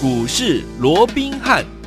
股市罗宾汉。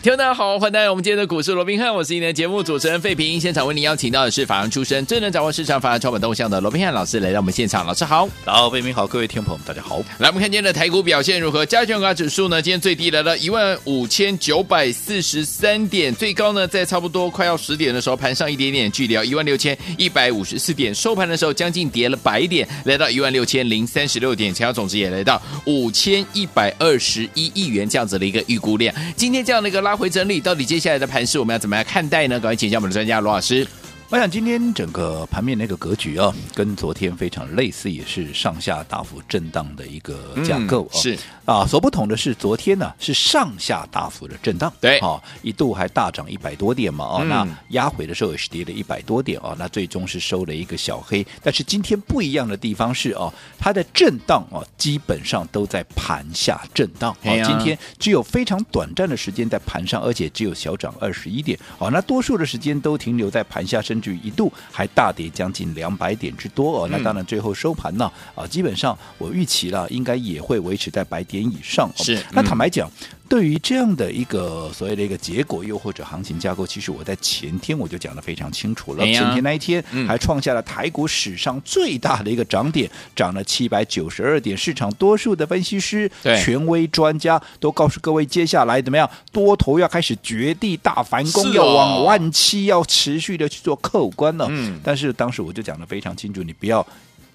听众大家好，欢迎来到我们今天的股市罗宾汉，我是今天的节目主持人费平。现场为您邀请到的是法案出身、最能掌握市场法案成本动向的罗宾汉老师来到我们现场。老师好，大家好，费平好，各位听众朋友们大家好。来，我们看今天的台股表现如何？加权股价指数呢？今天最低来到一万五千九百四十三点，最高呢在差不多快要十点的时候盘上一点点距离，要一万六千一百五十四点。收盘的时候将近跌了百点，来到一万六千零三十六点，成交总值也来到五千一百二十一亿元这样子的一个预估量。今天这样的一个拉回整理，到底？接下来的盘势我们要怎么样看待呢？赶快请教我们的专家罗老师。我想今天整个盘面那个格局啊，跟昨天非常类似，也是上下大幅震荡的一个架构、嗯、是啊，所不同的是，昨天呢是上下大幅的震荡，对，啊，一度还大涨一百多点嘛，哦、嗯，那压回的时候也是跌了一百多点哦，那最终是收了一个小黑。但是今天不一样的地方是哦，它的震荡哦，基本上都在盘下震荡。好、啊，今天只有非常短暂的时间在盘上，而且只有小涨二十一点。哦，那多数的时间都停留在盘下身。甚至一度还大跌将近两百点之多哦，那当然最后收盘呢啊，基本上我预期了，应该也会维持在百点以上。是，那坦白讲。对于这样的一个所谓的一个结果，又或者行情架构，其实我在前天我就讲的非常清楚了。前天那一天还创下了台股史上最大的一个涨点，涨了七百九十二点。市场多数的分析师、权威专家都告诉各位，接下来怎么样？多头要开始绝地大反攻，要往万七，要持续的去做客观了。嗯，但是当时我就讲的非常清楚，你不要。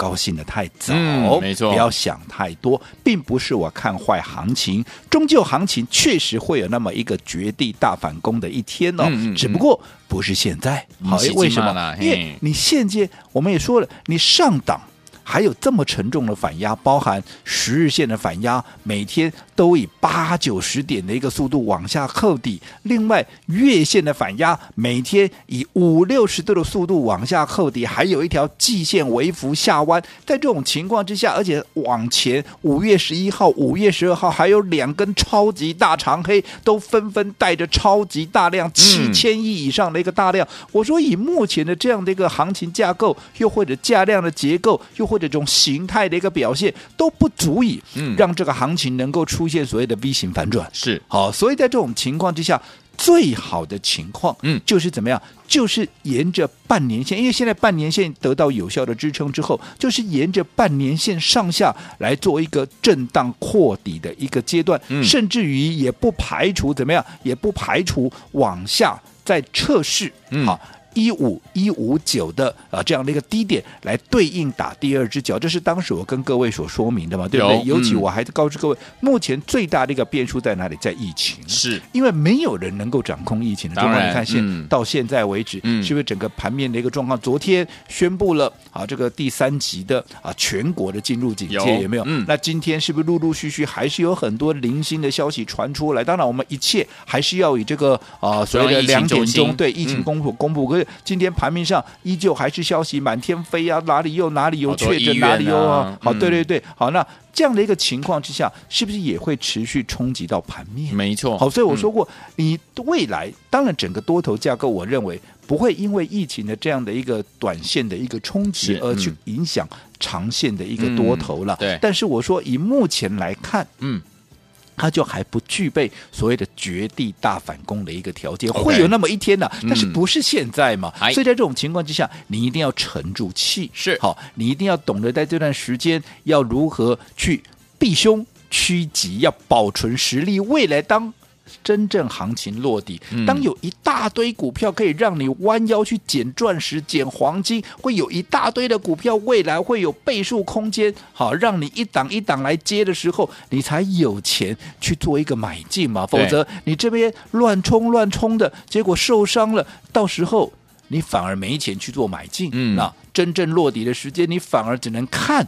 高兴的太早，嗯，没错，不要想太多，并不是我看坏行情，终究行情确实会有那么一个绝地大反攻的一天哦，嗯嗯嗯，只不过不是现在，好，为什么？因为你现阶我们也说了，你上档。还有这么沉重的反压，包含十日线的反压，每天都以八九十点的一个速度往下扣底；另外月线的反压，每天以五六十度的速度往下扣底，还有一条季线微幅下弯。在这种情况之下，而且往前五月十一号、五月十二号还有两根超级大长黑，都纷纷带着超级大量七千亿以上的一个大量。嗯、我说，以目前的这样的一个行情架构，又或者价量的结构，又或者这种形态的一个表现都不足以让这个行情能够出现所谓的 V 型反转，是。好，所以在这种情况之下，最好的情况，嗯，就是怎么样？就是沿着半年线，因为现在半年线得到有效的支撑之后，就是沿着半年线上下来做一个震荡扩底的一个阶段，甚至于也不排除怎么样，也不排除往下再测试，嗯。好。一五一五九的啊，这样的一个低点来对应打第二只脚，这是当时我跟各位所说明的嘛，对不对？尤其我还告知各位，目前最大的一个变数在哪里？在疫情，是因为没有人能够掌控疫情的。当然，你看现到现在为止，是不是整个盘面的一个状况？昨天宣布了啊，这个第三级的啊全国的进入警戒，有没有？那今天是不是陆陆续续还是有很多零星的消息传出来？当然，我们一切还是要以这个啊所谓的两点钟对疫情公布公布。今天盘面上依旧还是消息满天飞啊，哪里又哪里有确诊，哪里有啊？好，对对对，好，那这样的一个情况之下，是不是也会持续冲击到盘面？没错，好，所以我说过，你未来当然整个多头架构，我认为不会因为疫情的这样的一个短线的一个冲击而去影响长线的一个多头了。对，但是我说以目前来看，嗯。它就还不具备所谓的绝地大反攻的一个条件，会有那么一天的、啊，但是不是现在嘛？所以在这种情况之下，你一定要沉住气，是好，你一定要懂得在这段时间要如何去避凶趋吉，要保存实力，未来当。真正行情落底，当有一大堆股票可以让你弯腰去捡钻石、捡黄金，会有一大堆的股票未来会有倍数空间，好让你一档一档来接的时候，你才有钱去做一个买进嘛。否则你这边乱冲乱冲的结果受伤了，到时候你反而没钱去做买进。嗯，那真正落地的时间，你反而只能看。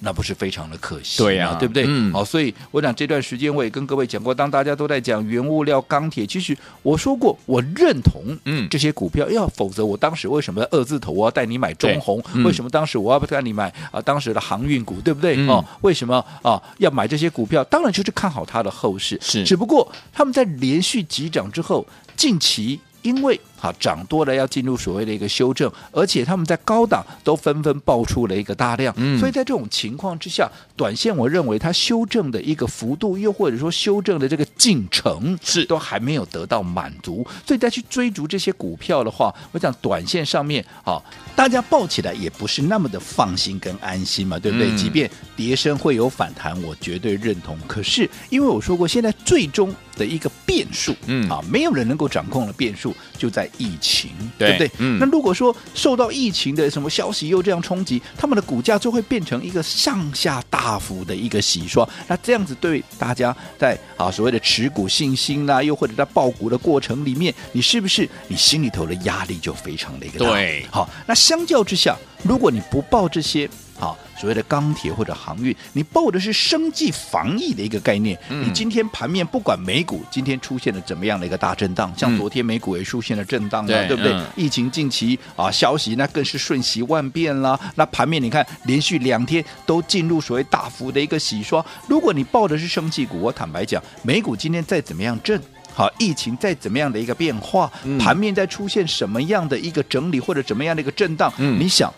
那不是非常的可惜，对呀、啊，对不对？嗯，好，所以我想这段时间我也跟各位讲过，当大家都在讲原物料、钢铁，其实我说过，我认同，嗯，这些股票，要否则我当时为什么二字头我要带你买中红？嗯、为什么当时我要不带你买啊？当时的航运股，对不对？哦、嗯，为什么啊？要买这些股票？当然就是看好它的后市，是。只不过他们在连续急涨之后，近期因为好涨多了要进入所谓的一个修正，而且他们在高档都纷纷爆出了一个大量，嗯，所以在这种情况之下，短线我认为它修正的一个幅度，又或者说修正的这个进程是都还没有得到满足，所以再去追逐这些股票的话，我想短线上面啊，大家抱起来也不是那么的放心跟安心嘛，对不对？嗯、即便跌升会有反弹，我绝对认同。可是因为我说过，现在最终的一个变数，嗯啊，没有人能够掌控的变数就在疫情，对，对不对？嗯，那如果说受到疫情的什么消息又这样冲击，他们的股价就会变成一个上下大幅的一个洗刷。那这样子对大家在啊所谓的持股信心啊，又或者在报股的过程里面，你是不是你心里头的压力就非常的一个大？对，好，那相较之下，如果你不报这些。好，所谓的钢铁或者航运，你抱的是生计防疫的一个概念。嗯、你今天盘面不管美股今天出现了怎么样的一个大震荡，像昨天美股也出现了震荡啊，对，对不对？嗯、疫情近期啊消息那更是瞬息万变啦。那盘面你看连续两天都进入所谓大幅的一个洗刷。如果你抱的是生计股，我坦白讲，美股今天再怎么样震，好，疫情再怎么样的一个变化，嗯、盘面再出现什么样的一个整理或者怎么样的一个震荡，嗯、你想？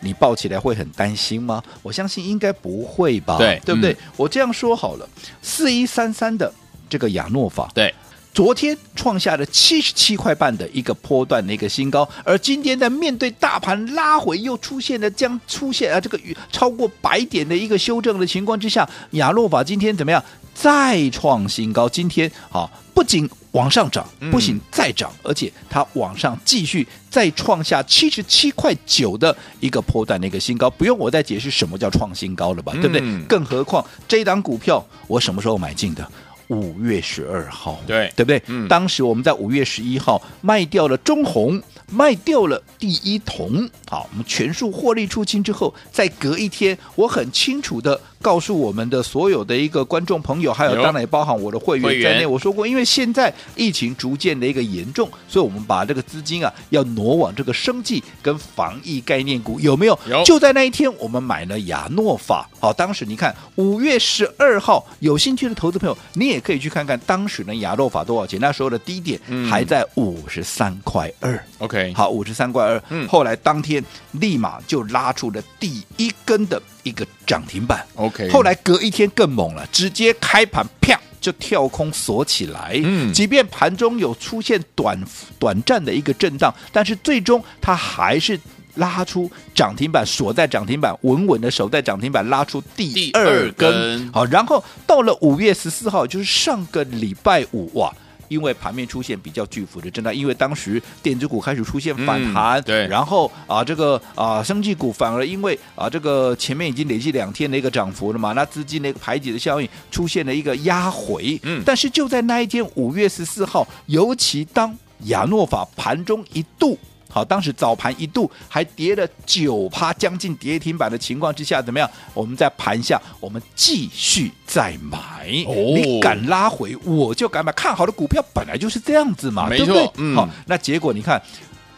你抱起来会很担心吗？我相信应该不会吧，对，对不对？嗯、我这样说好了，四一三三的这个亚诺法，对，昨天创下了七十七块半的一个波段的一个新高，而今天在面对大盘拉回，又出现了将出现啊这个超过百点的一个修正的情况之下，亚诺法今天怎么样？再创新高，今天啊不仅往上涨，不仅再涨，嗯、而且它往上继续再创下七十七块九的一个波段的一个新高，不用我再解释什么叫创新高了吧，嗯、对不对？更何况这一档股票我什么时候买进的？五月十二号，对对不对？嗯、当时我们在五月十一号卖掉了中红，卖掉了第一铜，好，我们全数获利出清之后，再隔一天，我很清楚的。告诉我们的所有的一个观众朋友，还有当然也包含我的会员在内。我说过，因为现在疫情逐渐的一个严重，所以我们把这个资金啊要挪往这个生计跟防疫概念股，有没有？有。就在那一天，我们买了亚诺法。好，当时你看五月十二号，有兴趣的投资朋友，你也可以去看看当时的亚诺法多少钱？那时候的低点还在五十三块二。OK，好，五十三块二。嗯。后来当天立马就拉出了第一根的。一个涨停板，OK。后来隔一天更猛了，直接开盘啪就跳空锁起来。嗯，即便盘中有出现短短暂的一个震荡，但是最终它还是拉出涨停板，锁在涨停板，稳稳的守在涨停板，拉出第二根。好，然后到了五月十四号，就是上个礼拜五，哇！因为盘面出现比较巨幅的震荡，因为当时电子股开始出现反弹，嗯、对，然后啊，这个啊，生技股反而因为啊，这个前面已经累计两天的一个涨幅了嘛，那资金的一个排挤的效应出现了一个压回，嗯，但是就在那一天五月十四号，尤其当亚诺法盘中一度。好，当时早盘一度还跌了九趴，将近跌停板的情况之下，怎么样？我们在盘下，我们继续再买。哦，你敢拉回，我就敢买。看好的股票本来就是这样子嘛，没错，对不对？嗯。好，那结果你看，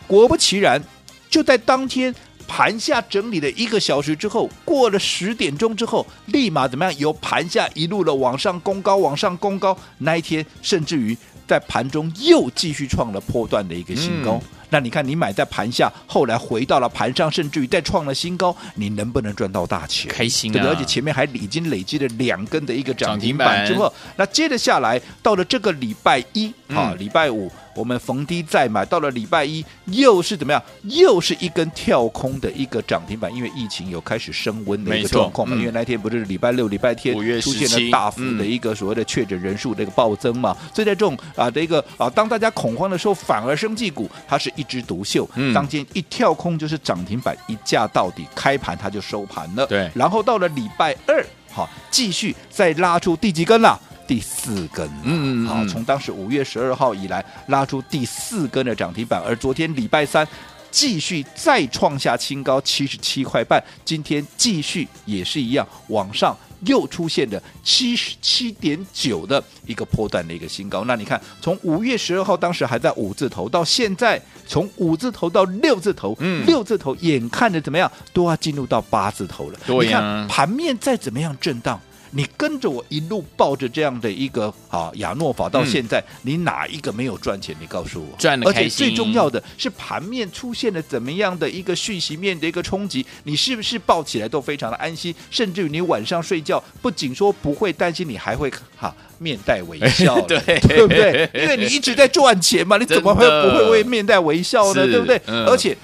果不其然，就在当天盘下整理了一个小时之后，过了十点钟之后，立马怎么样？由盘下一路的往上攻高，往上攻高。那一天，甚至于在盘中又继续创了破段的一个新高。嗯那你看，你买在盘下，后来回到了盘上，甚至于再创了新高，你能不能赚到大钱？开心啊！对，而且前面还已经累积了两根的一个涨停板之后，那接着下来到了这个礼拜一，嗯、啊，礼拜五。我们逢低再买，到了礼拜一又是怎么样？又是一根跳空的一个涨停板，因为疫情有开始升温的一个状况嘛。嗯、因为那天不是礼拜六、礼拜天出现了大幅的一个所谓的确诊人数的一个暴增嘛。嗯、所以在这种啊的一个啊，当大家恐慌的时候，反而生技股它是一枝独秀。嗯、当天一跳空就是涨停板，一价到底，开盘它就收盘了。对，然后到了礼拜二，好，继续再拉出第几根了？第四根，嗯，嗯，嗯，好，从当时五月十二号以来拉出第四根的涨停板，而昨天礼拜三继续再创下新高七十七块半，今天继续也是一样往上又出现的七十七点九的一个波段的一个新高。那你看，从五月十二号当时还在五字头，到现在从五字头到六字头，嗯，六字头眼看着怎么样都要进入到八字头了。对呀，你看盘面再怎么样震荡。你跟着我一路抱着这样的一个啊亚诺法到现在，嗯、你哪一个没有赚钱？你告诉我。而且最重要的是盘面出现了怎么样的一个讯息面的一个冲击，你是不是抱起来都非常的安心？甚至于你晚上睡觉不仅说不会担心，你还会哈面带微笑，对对不对？因为你一直在赚钱嘛，你怎么会不会为面带微笑呢？对不对？嗯、而且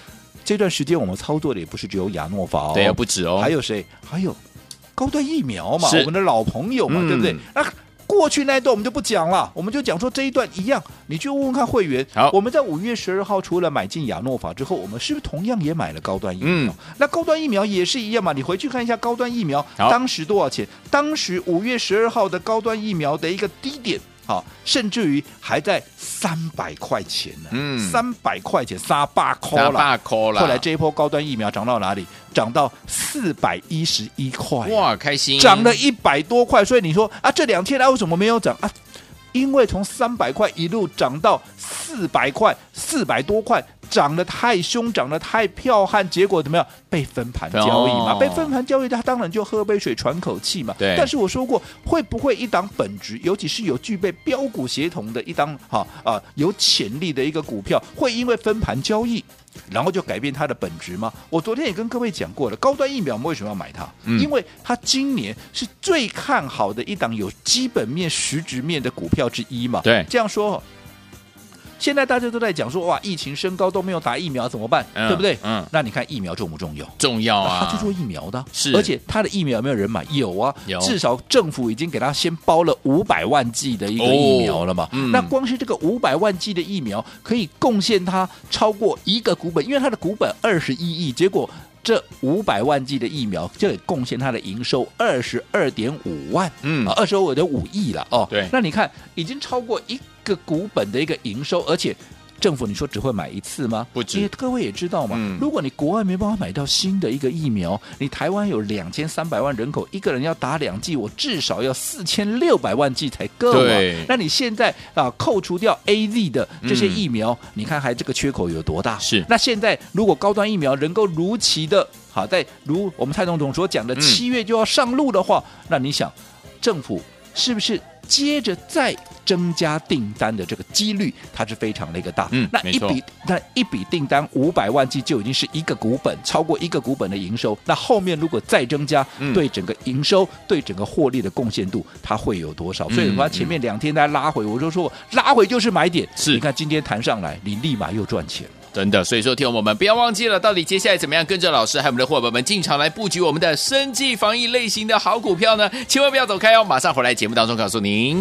这段时间我们操作的也不是只有亚诺法哦，对，不止哦，还有谁？还有。高端疫苗嘛，我们的老朋友嘛，嗯、对不对？那过去那一段我们就不讲了，我们就讲说这一段一样，你去问问看会员。好，我们在五月十二号除了买进亚诺法之后，我们是不是同样也买了高端疫苗？嗯、那高端疫苗也是一样嘛？你回去看一下高端疫苗当时多少钱？当时五月十二号的高端疫苗的一个低点。好，甚至于还在三百块钱呢，嗯，三百块钱杀八扣了，八块了。后来这一波高端疫苗涨到哪里？涨到四百一十一块，哇，开心，涨了一百多块。所以你说啊，这两天啊，为什么没有涨啊？因为从三百块一路涨到四百块，四百多块。涨得太凶，涨得太彪悍，结果怎么样？被分盘交易嘛，哦、被分盘交易，他当然就喝杯水喘口气嘛。对。但是我说过，会不会一档本值，尤其是有具备标股协同的一档哈啊有潜力的一个股票，会因为分盘交易，然后就改变它的本质吗？我昨天也跟各位讲过了，高端疫苗我们为什么要买它？嗯、因为它今年是最看好的一档有基本面、实质面的股票之一嘛。对。这样说。现在大家都在讲说，哇，疫情升高都没有打疫苗怎么办？嗯、对不对？嗯，那你看疫苗重不重要？重要啊！他去做疫苗的，是，而且他的疫苗有没有人买？有啊，有，至少政府已经给他先包了五百万剂的一个疫苗了嘛。哦嗯、那光是这个五百万剂的疫苗，可以贡献他超过一个股本，因为他的股本二十一亿，结果这五百万剂的疫苗就得贡献他的营收二十二点五万，嗯，二十二点五亿了哦。对，那你看已经超过一个股本的一个营收，而且。政府，你说只会买一次吗？不止。因为各位也知道嘛，嗯、如果你国外没办法买到新的一个疫苗，你台湾有两千三百万人口，一个人要打两剂，我至少要四千六百万剂才够啊。那你现在啊，扣除掉 AZ 的这些疫苗，嗯、你看还这个缺口有多大？是。那现在如果高端疫苗能够如期的，好在如我们蔡总统所讲的七月就要上路的话，嗯、那你想，政府是不是？接着再增加订单的这个几率，它是非常的一个大。嗯，那一笔那一笔订单五百万计就已经是一个股本，超过一个股本的营收。那后面如果再增加，对整个营收、嗯、对整个获利的贡献度，它会有多少？所以，我前面两天在拉回，我就说拉回就是买点。是，你看今天弹上来，你立马又赚钱。真的，所以说，听我们不要忘记了，到底接下来怎么样跟着老师还有我们的伙伴们进场来布局我们的生计防疫类型的好股票呢？千万不要走开哦，马上回来节目当中告诉您。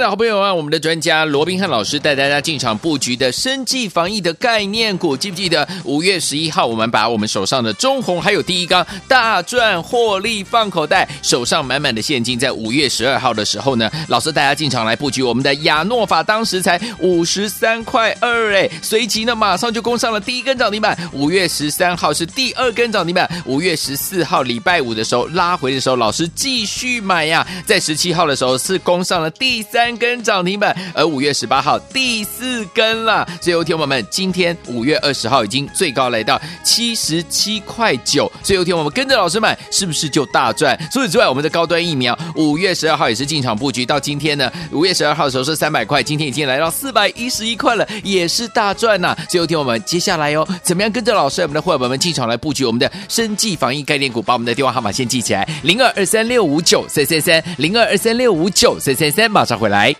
的好朋友啊，我们的专家罗宾汉老师带大家进场布局的生技防疫的概念股，记不记得五月十一号我们把我们手上的中红还有第一缸大赚获利放口袋，手上满满的现金，在五月十二号的时候呢，老师带大家进场来布局我们的亚诺法，当时才五十三块二哎，随即呢马上就攻上了第一根涨停板，五月十三号是第二根涨停板，五月十四号礼拜五的时候拉回的时候，老师继续买呀，在十七号的时候是攻上了第三。三根涨停板，而五月十八号第四根了。所以，有听友们，今天五月二十号已经最高来到七十七块九。所以，有听我们跟着老师买，是不是就大赚？除此之外，我们的高端疫苗五月十二号也是进场布局，到今天呢，五月十二号的时候是三百块，今天已经来到四百一十一块了，也是大赚呐。所以，有听我们接下来哦，怎么样跟着老师，我们的伙伴们进场来布局我们的生技防疫概念股？把我们的电话号码先记起来：零二二三六五九三三三，零二二三六五九三三三，马上回来。回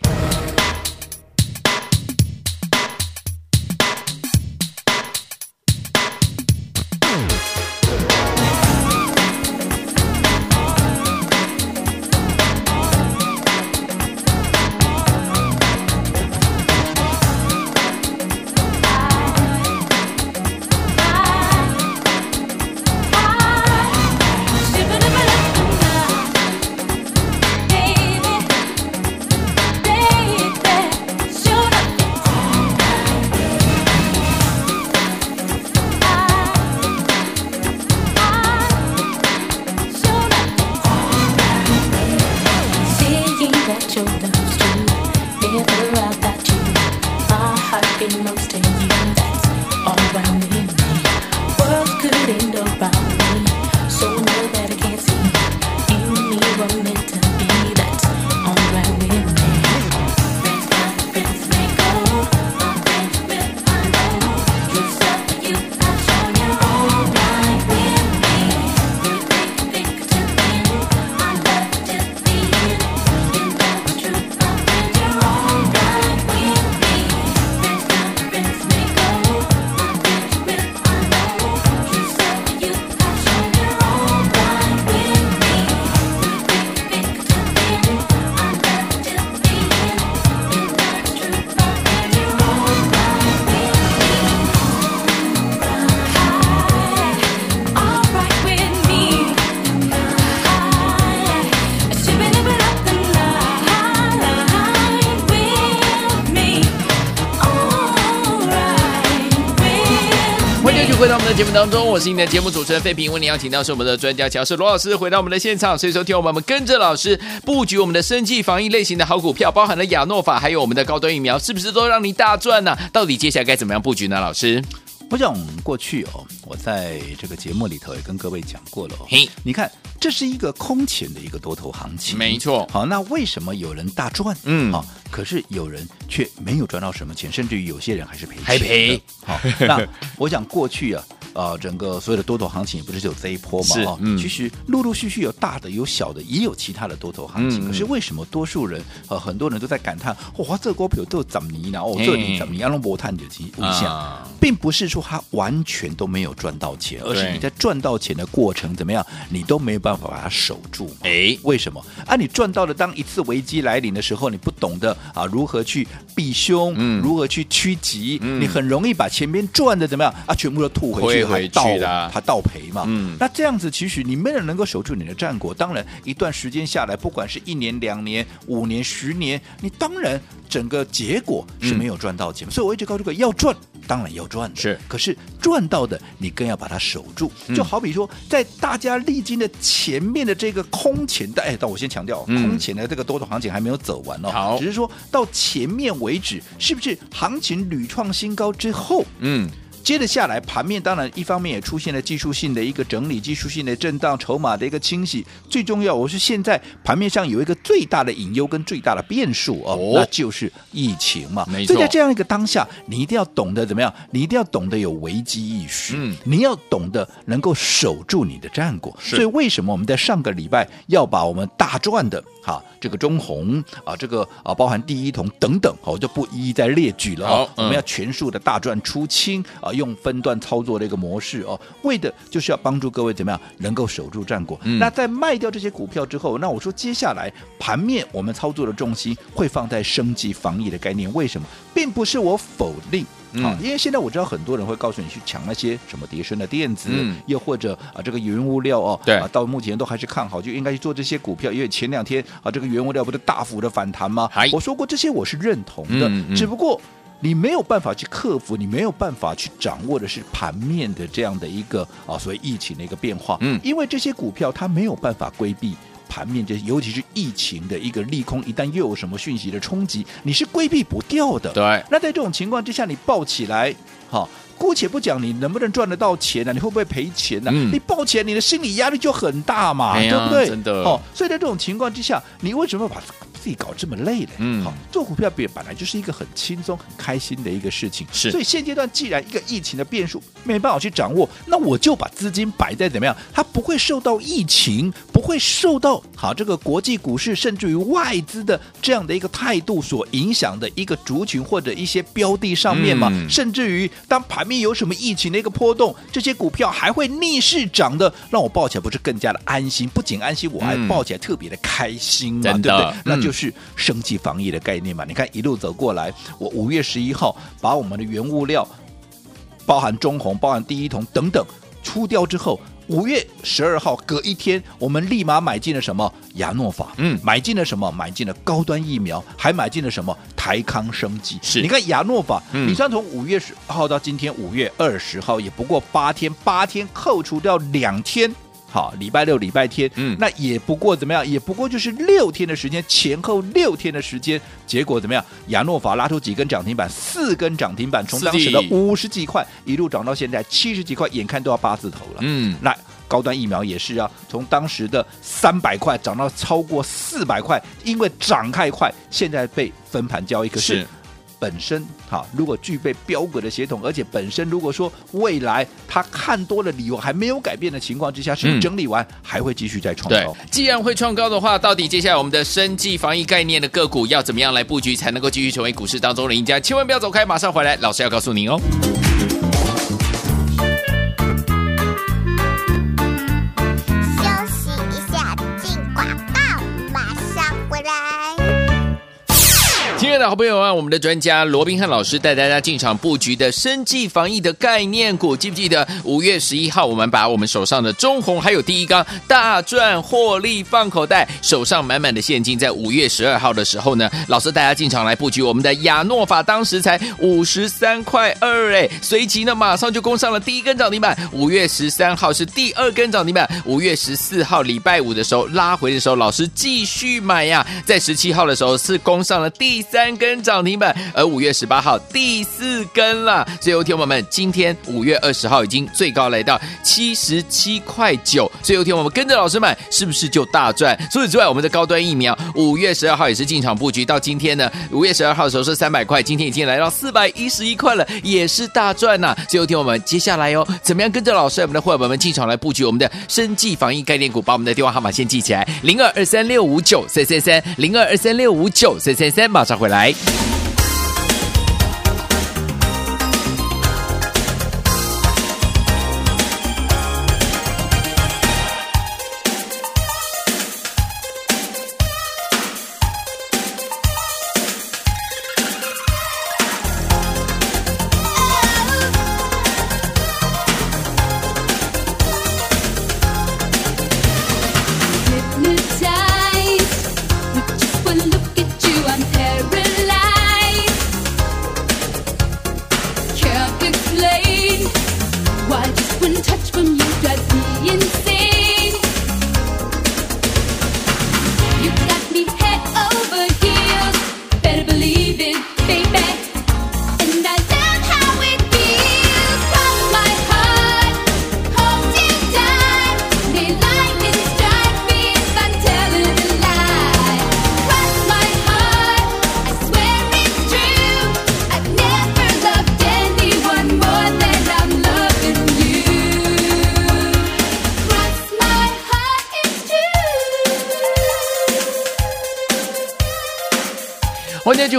当中，我是你的节目主持人费平。为你邀请到是我们的专家乔氏罗老师，回到我们的现场。所以说，听我们跟着老师布局我们的生计防疫类型的好股票，包含了亚诺法，还有我们的高端疫苗，是不是都让你大赚呢、啊？到底接下来该怎么样布局呢？老师，我想过去哦，我在这个节目里头也跟各位讲过了、哦。嘿，你看，这是一个空前的一个多头行情，没错。好，那为什么有人大赚？嗯，好，可是有人却没有赚到什么钱，甚至于有些人还是赔钱，还赔。好，那我想过去啊。啊、呃，整个所有的多头行情也不是只有这一波嘛，哈、嗯，其实陆陆续续有大的有小的，也有其他的多头行情。嗯、可是为什么多数人呃很多人都在感叹，哇，这股票都怎么呢？哦，这里怎么样？龙博探的其无限，并不是说他完全都没有赚到钱，而是你在赚到钱的过程怎么样，你都没有办法把它守住。哎，为什么？啊，你赚到了，当一次危机来临的时候，你不懂得啊如何去避凶，嗯、如何去趋吉，嗯、你很容易把前面赚的怎么样啊全部都吐回去。回去的，他倒赔嘛。嗯，那这样子，其实你没人能够守住你的战果。当然，一段时间下来，不管是一年、两年、五年、十年，你当然整个结果是没有赚到钱。所以我一直告诉各位，要赚，当然要赚。是，可是赚到的，你更要把它守住。就好比说，在大家历经的前面的这个空前的，哎，但我先强调，空前的这个多头行情还没有走完哦。好，只是说到前面为止，是不是行情屡创新高之后，嗯。接着下来，盘面当然一方面也出现了技术性的一个整理，技术性的震荡，筹码的一个清洗。最重要，我是现在盘面上有一个最大的隐忧跟最大的变数哦，哦那就是疫情嘛。没错。所以在这样一个当下，你一定要懂得怎么样？你一定要懂得有危机意识，嗯，你要懂得能够守住你的战果。所以为什么我们在上个礼拜要把我们大赚的哈这个中红啊，这个啊包含第一铜等等，我就不一一再列举了。我们要全数的大赚出清啊。用分段操作的一个模式哦，为的就是要帮助各位怎么样能够守住战果。嗯、那在卖掉这些股票之后，那我说接下来盘面我们操作的重心会放在生级防疫的概念。为什么？并不是我否定啊，嗯、因为现在我知道很多人会告诉你去抢那些什么叠升的电子，嗯、又或者啊这个原物料哦，对啊，到目前都还是看好，就应该去做这些股票，因为前两天啊这个原物料不是大幅的反弹吗？我说过这些我是认同的，只不过。你没有办法去克服，你没有办法去掌握的是盘面的这样的一个啊，所谓疫情的一个变化。嗯，因为这些股票它没有办法规避盘面，这尤其是疫情的一个利空，一旦又有什么讯息的冲击，你是规避不掉的。对。那在这种情况之下，你抱起来，好，姑且不讲你能不能赚得到钱呢、啊？你会不会赔钱呢、啊？嗯、你抱起来，你的心理压力就很大嘛，哎、对不对？真的。哦，所以在这种情况之下，你为什么把？自己搞这么累呢，嗯，好，做股票本来就是一个很轻松、很开心的一个事情，是。所以现阶段既然一个疫情的变数没办法去掌握，那我就把资金摆在怎么样？它不会受到疫情，不会受到好这个国际股市甚至于外资的这样的一个态度所影响的一个族群或者一些标的上面嘛。嗯、甚至于当盘面有什么疫情的一个波动，这些股票还会逆势涨的，让我抱起来不是更加的安心？不仅安心，我还抱起来特别的开心嘛，嗯、对不对？那就。是生技防疫的概念嘛？你看一路走过来，我五月十一号把我们的原物料，包含中红、包含第一铜等等出掉之后，五月十二号隔一天，我们立马买进了什么亚诺法？嗯，买进了什么？买进了高端疫苗，还买进了什么台康生技？是，你看亚诺法，嗯、你算从五月十号到今天五月二十号，也不过八天，八天扣除掉两天。好，礼拜六、礼拜天，嗯，那也不过怎么样？也不过就是六天的时间，前后六天的时间，结果怎么样？亚诺法拉出几根涨停板，四根涨停板，从当时的五十几块一路涨到现在七十几块，眼看都要八字头了。嗯，那高端疫苗也是啊，从当时的三百块涨到超过四百块，因为涨太快，现在被分盘交易，可是。本身哈，如果具备标格的协同，而且本身如果说未来他看多了理由还没有改变的情况之下，是整理完还会继续再创高。既然会创高的话，到底接下来我们的生计防疫概念的个股要怎么样来布局，才能够继续成为股市当中的赢家？千万不要走开，马上回来，老师要告诉您哦。的好朋友啊，我们的专家罗宾汉老师带大家进场布局的生技防疫的概念股，记不记得？五月十一号我们把我们手上的中红还有第一缸大赚获利放口袋，手上满满的现金，在五月十二号的时候呢，老师带大家进场来布局我们的亚诺法，当时才五十三块二哎，随即呢马上就攻上了第一根涨停板，五月十三号是第二根涨停板，五月十四号礼拜五的时候拉回的时候，老师继续买呀，在十七号的时候是攻上了第三根涨停板，而五月十八号第四根了。所以，有听友们，今天五月二十号已经最高来到七十七块九。所以，有听友们跟着老师买，是不是就大赚？除此之外，我们的高端疫苗五月十二号也是进场布局，到今天呢，五月十二号的时候是三百块，今天已经来到四百一十一块了，也是大赚呐。所以，有听友们，接下来哦，怎么样跟着老师，我们的伙伴们进场来布局我们的生技防疫概念股？把我们的电话号码先记起来：零二二三六五九三三三，零二二三六五九三三三，马上回来。来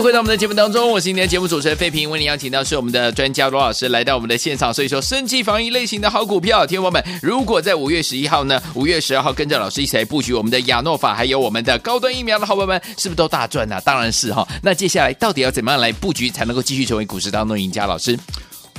回到我们的节目当中，我是今天的节目主持人费平，为您邀请到是我们的专家罗老师来到我们的现场。所以说，生机防疫类型的好股票，听众们，如果在五月十一号呢，五月十二号跟着老师一起来布局我们的亚诺法，还有我们的高端疫苗的好朋友们，是不是都大赚呢、当然是哈。那接下来到底要怎么样来布局，才能够继续成为股市当中赢家？老师？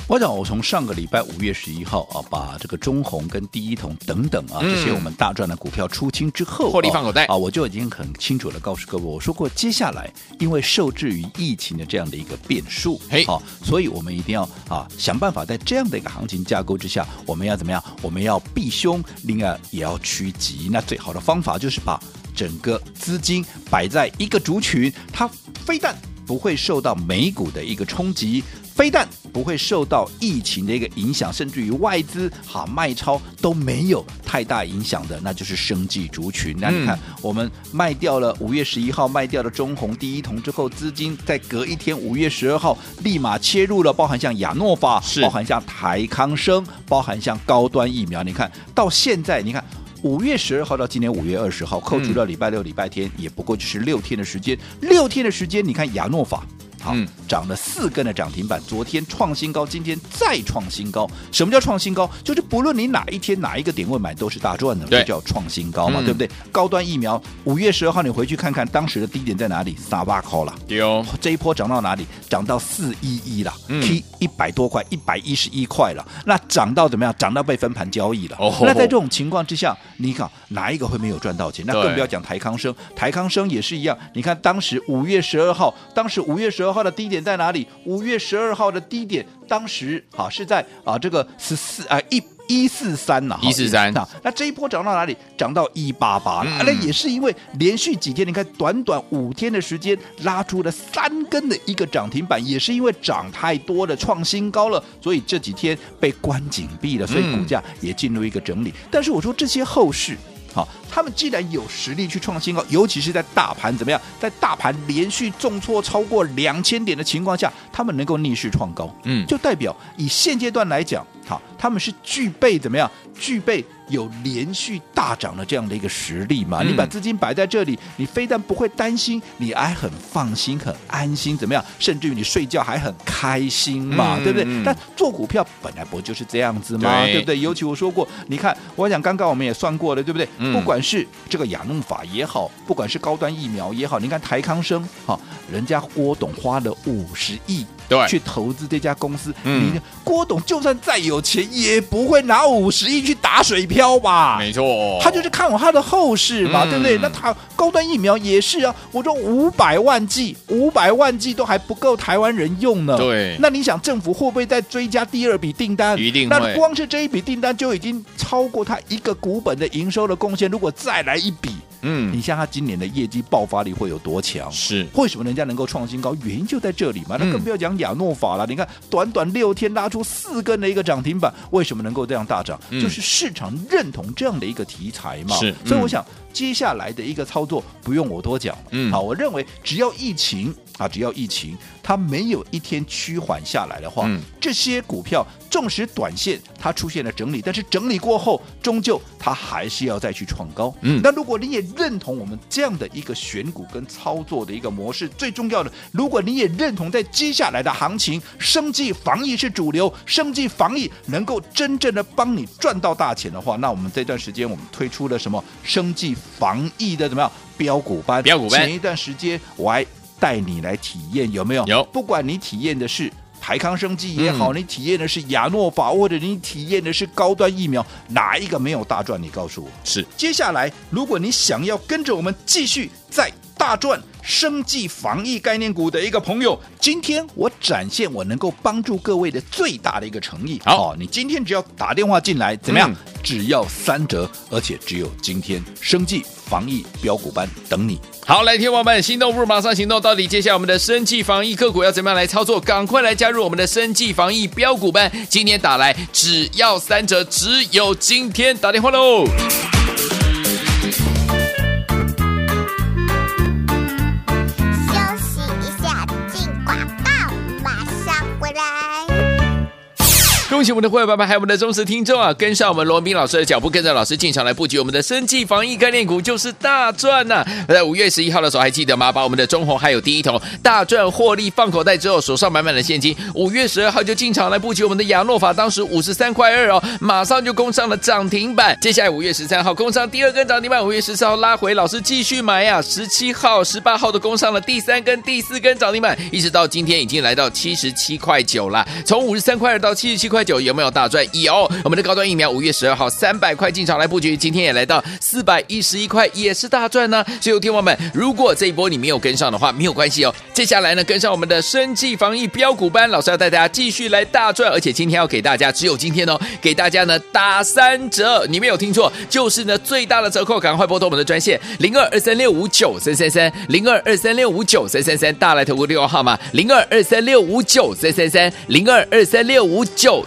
我讲，我从上个礼拜五月十一号啊，把这个中红跟第一桶等等啊这些我们大赚的股票出清之后，获利放口袋啊，我就已经很清楚的告诉各位，我说过，接下来因为受制于疫情的这样的一个变数，嘿，好，所以我们一定要啊想办法在这样的一个行情架构之下，我们要怎么样？我们要避凶，另外也要趋吉。那最好的方法就是把整个资金摆在一个族群，它非但不会受到美股的一个冲击。非但不会受到疫情的一个影响，甚至于外资哈卖超都没有太大影响的，那就是生技族群。那你看，我们卖掉了五月十一号卖掉了中鸿第一铜之后，资金在隔一天五月十二号立马切入了，包含像亚诺法，包含像台康生，包含像高端疫苗。你看到现在，你看五月十二号到今年五月二十号，扣除掉礼拜六、礼拜天，也不过就是六天的时间。六天的时间，你看亚诺法。好，涨了四根的涨停板，昨天创新高，今天再创新高。什么叫创新高？就是不论你哪一天哪一个点位买，都是大赚的，这叫创新高嘛，对不对？高端疫苗五月十二号，你回去看看当时的低点在哪里，三百块了。丢这一波涨到哪里？涨到四一一了，一一百多块，一百一十一块了。那涨到怎么样？涨到被分盘交易了。那在这种情况之下，你看哪一个会没有赚到钱？那更不要讲台康生，台康生也是一样。你看当时五月十二号，当时五月十二。号的低点在哪里？五月十二号的低点，当时啊是在啊这个十四啊一一四三呐，一四三啊。那这一波涨到哪里？涨到一八八了。那也是因为连续几天，你看短短五天的时间拉出了三根的一个涨停板，也是因为涨太多了，创新高了，所以这几天被关紧闭了，所以股价也进入一个整理。嗯、但是我说这些后市。好，他们既然有实力去创新高，尤其是在大盘怎么样，在大盘连续重挫超过两千点的情况下，他们能够逆势创高，嗯，就代表以现阶段来讲，好，他们是具备怎么样，具备有连续大涨的这样的一个实力嘛。嗯、你把资金摆在这里，你非但不会担心，你还很放心、很安心，怎么样？甚至于你睡觉还很开心嘛，嗯、对不对？嗯、但做股票本来不就是这样子吗？对，对不对？尤其我说过，你看，我想刚刚我们也算过了，对不对？嗯、不管是这个亚诺法也好，不管是高端疫苗也好，你看台康生哈，人家郭董花了五十亿。对，去投资这家公司，嗯，你郭董就算再有钱，也不会拿五十亿去打水漂吧？没错，他就是看好他的后市嘛，嗯、对不对？那他高端疫苗也是啊，我说五百万剂，五百万剂都还不够台湾人用呢。对，那你想政府会不会再追加第二笔订单？一定会。那光是这一笔订单就已经超过他一个股本的营收的贡献。如果再来一笔，嗯，你像它今年的业绩爆发力会有多强？是，为什么人家能够创新高？原因就在这里嘛。那更不要讲。亚诺法了，你看短短六天拉出四根的一个涨停板，为什么能够这样大涨？嗯、就是市场认同这样的一个题材嘛。是，所以我想接下来的一个操作不用我多讲。嗯，好，我认为只要疫情啊，只要疫情它没有一天趋缓下来的话，嗯、这些股票纵使短线它出现了整理，但是整理过后终究它还是要再去创高。嗯，那如果你也认同我们这样的一个选股跟操作的一个模式，最重要的，如果你也认同在接下来的行情，生计防疫是主流，生计防疫能够真正的帮你赚到大钱的话，那我们这段时间我们推出了什么生计防疫的怎么样标股班？标股班。前一段时间我还带你来体验，有没有？有。不管你体验的是台康生技也好，嗯、你体验的是亚诺法，或者你体验的是高端疫苗，哪一个没有大赚？你告诉我。是。接下来，如果你想要跟着我们继续在。大赚生计防疫概念股的一个朋友，今天我展现我能够帮助各位的最大的一个诚意。好、哦，你今天只要打电话进来，怎么样？嗯、只要三折，而且只有今天生计防疫标股班等你。好，来，听友们，心动不如马上行动。到底接下来我们的生技防疫个股要怎么样来操作？赶快来加入我们的生技防疫标股班。今天打来只要三折，只有今天打电话喽。恭喜我们的会员爸爸，还有我们的忠实听众啊！跟上我们罗文彬老师的脚步，跟着老师进场来布局我们的生技防疫概念股，就是大赚呐、在五月十一号的时候，还记得吗？把我们的中红还有第一桶大赚获利放口袋之后，手上满满的现金。五月十二号就进场来布局我们的亚诺法，当时五十三块二哦，马上就攻上了涨停板。接下来五月十三号攻上第二根涨停板，五月十四号拉回，老师继续买呀、啊！十七号、十八号都攻上了第三根、第四根涨停板，一直到今天已经来到七十七块九了。从五十三块二到七十七块。九有没有大赚？有，我们的高端疫苗五月十二号三百块进场来布局，今天也来到四百一十一块，也是大赚呢。所以，听友们，如果这一波你没有跟上的话，没有关系哦。接下来呢，跟上我们的生技防疫标股班，老师要带大家继续来大赚，而且今天要给大家，只有今天哦，给大家呢打三折，你没有听错，就是呢最大的折扣，赶快拨通我们的专线零二二三六五九三三三零二二三六五九三三三，大来投顾六号号码零二二三六五九三三三零二二三六五九。